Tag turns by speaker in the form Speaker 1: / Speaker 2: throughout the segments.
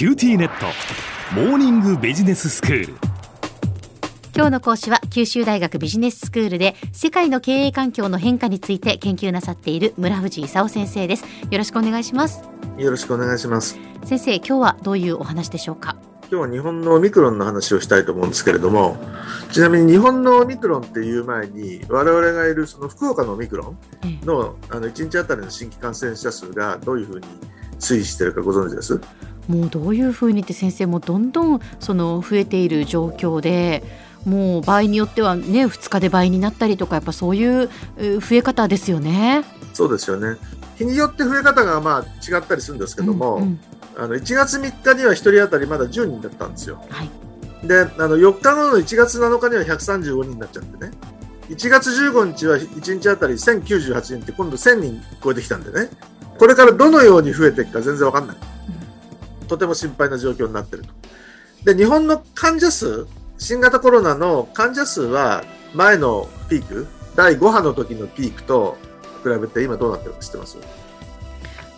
Speaker 1: キューティーネット。モーニングビジネススクール。
Speaker 2: 今日の講師は九州大学ビジネススクールで世界の経営環境の変化について研究なさっている村藤功先生です。よろしくお願いします。
Speaker 3: よろしくお願いします。
Speaker 2: 先生今日はどういうお話でしょうか？
Speaker 3: 今日は日本のオミクロンの話をしたいと思うんですけれどもちなみに日本のオミクロンっていう前に我々がいるその福岡のオミクロンのあの1日あたりの新規感染者数がどういうふうに推移しているかご存知です？
Speaker 2: もうどういうふうにって先生もどんどんその増えている状況でもう場合によってはね2日で倍になったりとかやっぱそういう増え方ですよね。
Speaker 3: そうですよね日によって増え方がまあ違ったりするんですけども、うんうん、あの1月3日には1人当たりまだ10人だったんですよ。はい、であの4日後の1月7日には135人になっちゃってね1月15日は1日当たり1098人って今度1000人超えてきたんでねこれからどのように増えていくか全然わかんない。とても心配な状況になっていると。で、日本の患者数、新型コロナの患者数は前のピーク、第5波の時のピークと比べて今どうなってるか知ってます？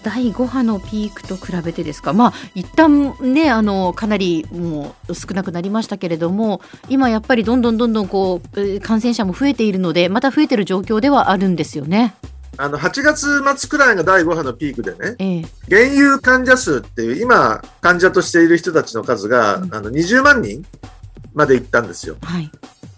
Speaker 2: 第5波のピークと比べてですか、まあ一旦ねあのかなりもう少なくなりましたけれども、今やっぱりどんどんどんどんこう感染者も増えているので、また増えている状況ではあるんですよね。
Speaker 3: あの8月末くらいが第5波のピークでね、ええ、現有患者数っていう、今、患者としている人たちの数が、うん、あの20万人までいったんですよ。はい、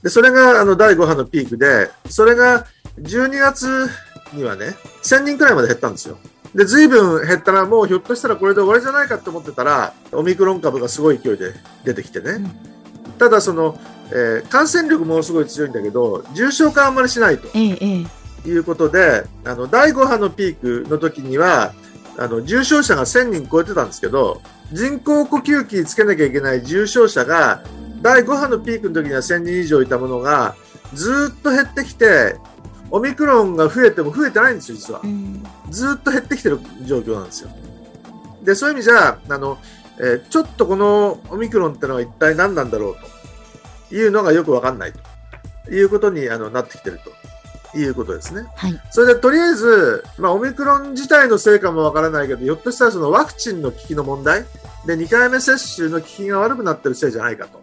Speaker 3: でそれがあの第5波のピークで、それが12月にはね、1000人くらいまで減ったんですよ。で、ずいぶん減ったら、もうひょっとしたらこれで終わりじゃないかと思ってたら、オミクロン株がすごい勢いで出てきてね。うん、ただ、その、えー、感染力ものすごい強いんだけど、重症化あんまりしないと。ええいうことで、あの、第5波のピークの時には、あの、重症者が1000人超えてたんですけど、人工呼吸器つけなきゃいけない重症者が、第5波のピークの時には1000人以上いたものが、ずっと減ってきて、オミクロンが増えても増えてないんですよ、実は。ずっと減ってきてる状況なんですよ。で、そういう意味じゃ、あの、えー、ちょっとこのオミクロンってのは一体何なんだろうというのがよくわかんないということにあのなってきてると。いうことですね。はい、それでとりあえず、まあ、オミクロン自体のせいかもわからないけど、ひょっとしたらそのワクチンの効きの問題？で2回目接種の効きが悪くなってるせいじゃないかと。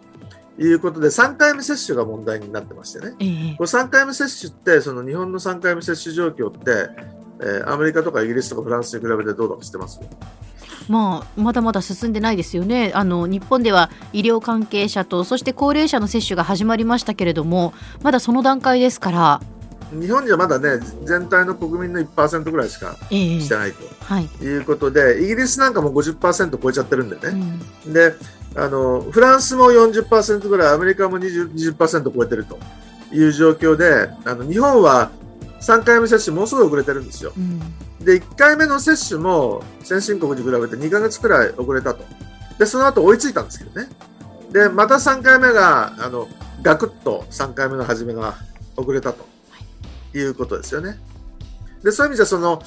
Speaker 3: いうことで3回目接種が問題になってましてね、えー、これ3回目接種ってその日本の3回目接種状況って、えー、アメリカとかイギリスとかフランスに比べてどうだか知ってます？
Speaker 2: まあ、まだまだ進んでないですよね。あの日本では医療関係者とそして高齢者の接種が始まりましたけれどもまだその段階ですから
Speaker 3: 日本じゃまだね全体の国民の1%ぐらいしかしてないと、はい、いうことでイギリスなんかも50%超えちゃってるんでね、うん、であのフランスも40%ぐらいアメリカも 20%, 20超えてるという状況であの日本は3回目接種もうすぐ遅れてるんですよ、うん、で1回目の接種も先進国に比べて2か月くらい遅れたと。でその後追いついたんですけどね。でまた3回目があのガクッと3回目の始めが遅れたということですよね。でそういう意味じゃその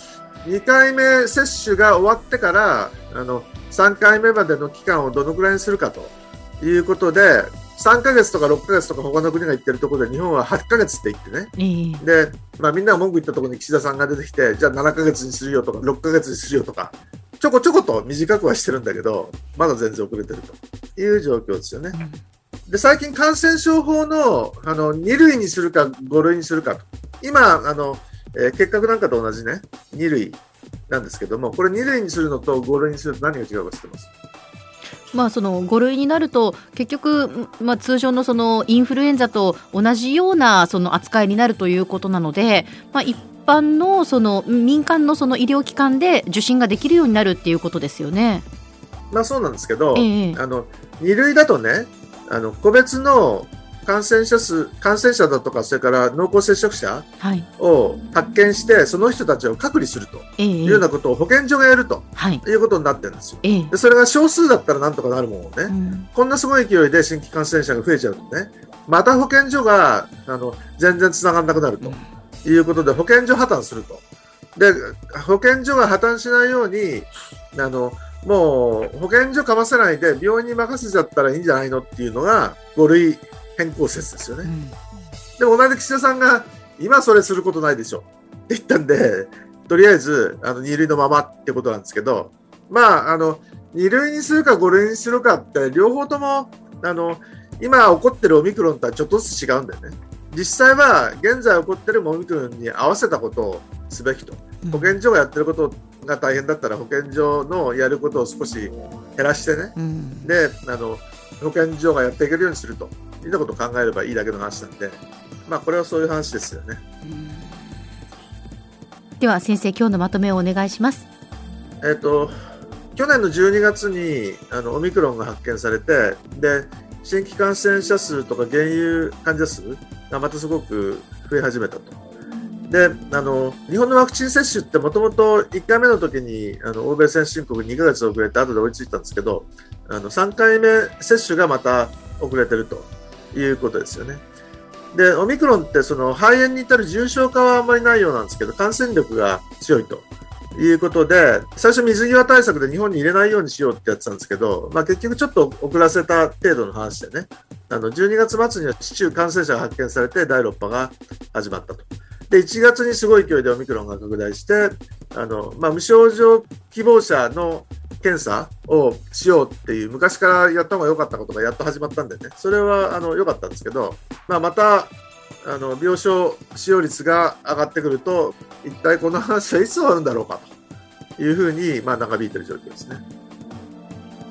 Speaker 3: 2回目接種が終わってからあの3回目までの期間をどのくらいにするかということで3ヶ月とか6ヶ月とか他の国が言ってるところで日本は8ヶ月って言ってね、えー、で、まあ、みんなが文句言ったところに岸田さんが出てきてじゃあ7ヶ月にするよとか6ヶ月にするよとかちょこちょこと短くはしてるんだけどまだ全然遅れてると。いう状況ですよね。で最近、感染症法のあの2類にするか5類にするかと今、あの、えー、結核なんかと同じね、2類なんですけども、これ2類にするのと5類にすると何が違うか知ってます？
Speaker 2: まあ、その5類になると結局、まあ、通常のそのインフルエンザと同じようなその扱いになるということなので、まあ、一般のその民間のその医療機関で受診ができるようになるっていうことですよね。
Speaker 3: まあ、そうなんですけど、ええ、あの2類だとねあの個別の感染者数、感染者だとか、それから濃厚接触者を発見して、その人たちを隔離するというようなことを保健所がやると、い。うことになってるんですよ。でそれが少数だったらなんとかなるものをね、うん、こんなすごい勢いで新規感染者が増えちゃうとね、また保健所があの全然つながらなくなるということで、保健所破綻すると。で、保健所が破綻しないように、あの、もう保健所かませないで病院に任せちゃったらいいんじゃないのっていうのが5類変更説ですよね。うん、でも同じ岸田さんが今それすることないでしょって言ったんで、とりあえずあの2類のままってことなんですけど、まあ、あの2類にするか5類にするかって両方ともあの今起こってるオミクロンとはちょっとずつ違うんだよね。実際は現在起こってるオミクロンに合わせたことをすべきと。保健所がやってることが大変だったら保健所のやることを少し減らしてね、うん、であの保健所がやっていけるようにするといったことを考えればいいだけの話なんで、まあ、これはそういう話ですよね。
Speaker 2: では先生今日のまとめをお願いします。
Speaker 3: えっ、と去年の12月にあのオミクロンが発見されてで新規感染者数とか現有患者数がまたすごく増え始めたと。であの日本のワクチン接種ってもともと1回目の時にあの欧米先進国2ヶ月遅れて後で追いついたんですけどあの3回目接種がまた遅れてるということですよね。でオミクロンってその肺炎に至る重症化はあんまりないようなんですけど感染力が強いということで最初水際対策で日本に入れないようにしようってやってたんですけど、まあ、結局ちょっと遅らせた程度の話でねあの12月末には市中感染者が発見されて第6波が始まったと。で1月にすごい勢いでオミクロンが拡大してあの、まあ、無症状希望者の検査をしようっていう昔からやった方が良かったことがやっと始まったんでね。それはあの良かったんですけど、まあ、またあの病床使用率が上がってくると一体この話はいつ終わるんだろうかというふうに、まあ、長引いている状況ですね。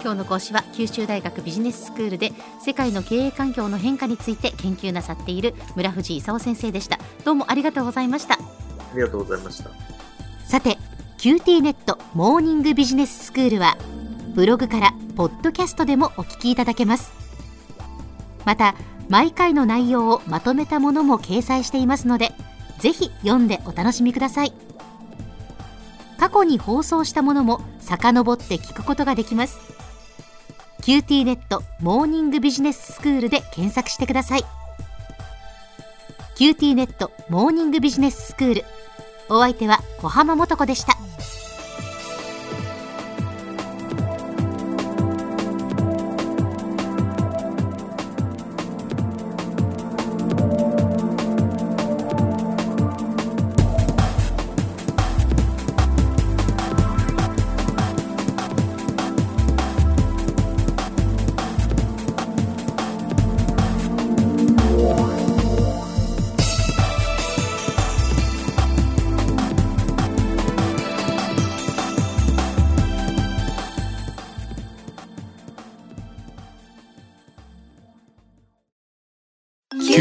Speaker 2: 今日の講師は九州大学ビジネススクールで世界の経営環境の変化について研究なさっている村藤勲先生でした。どうもありがとうございました。あ
Speaker 3: りがとうございました。
Speaker 2: さて QT ネットモーニングビジネススクールはブログからポッドキャストでもお聞きいただけます。また毎回の内容をまとめたものも掲載していますのでぜひ読んでお楽しみください。過去に放送したものも遡って聞くことができます。QT ネットモーニングビジネススクールで検索してください。QT ネットモーニングビジネススクール。お相手は小浜もとこでした。